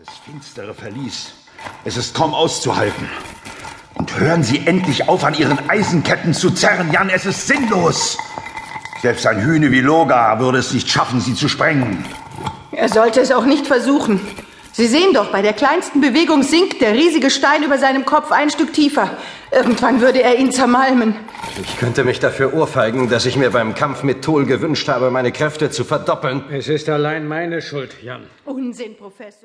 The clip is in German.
Dieses finstere Verlies. Es ist kaum auszuhalten. Und hören Sie endlich auf, an Ihren Eisenketten zu zerren, Jan. Es ist sinnlos. Selbst ein Hühne wie Loga würde es nicht schaffen, sie zu sprengen. Er sollte es auch nicht versuchen. Sie sehen doch, bei der kleinsten Bewegung sinkt der riesige Stein über seinem Kopf ein Stück tiefer. Irgendwann würde er ihn zermalmen. Ich könnte mich dafür ohrfeigen, dass ich mir beim Kampf mit Tol gewünscht habe, meine Kräfte zu verdoppeln. Es ist allein meine Schuld, Jan. Unsinn, Professor.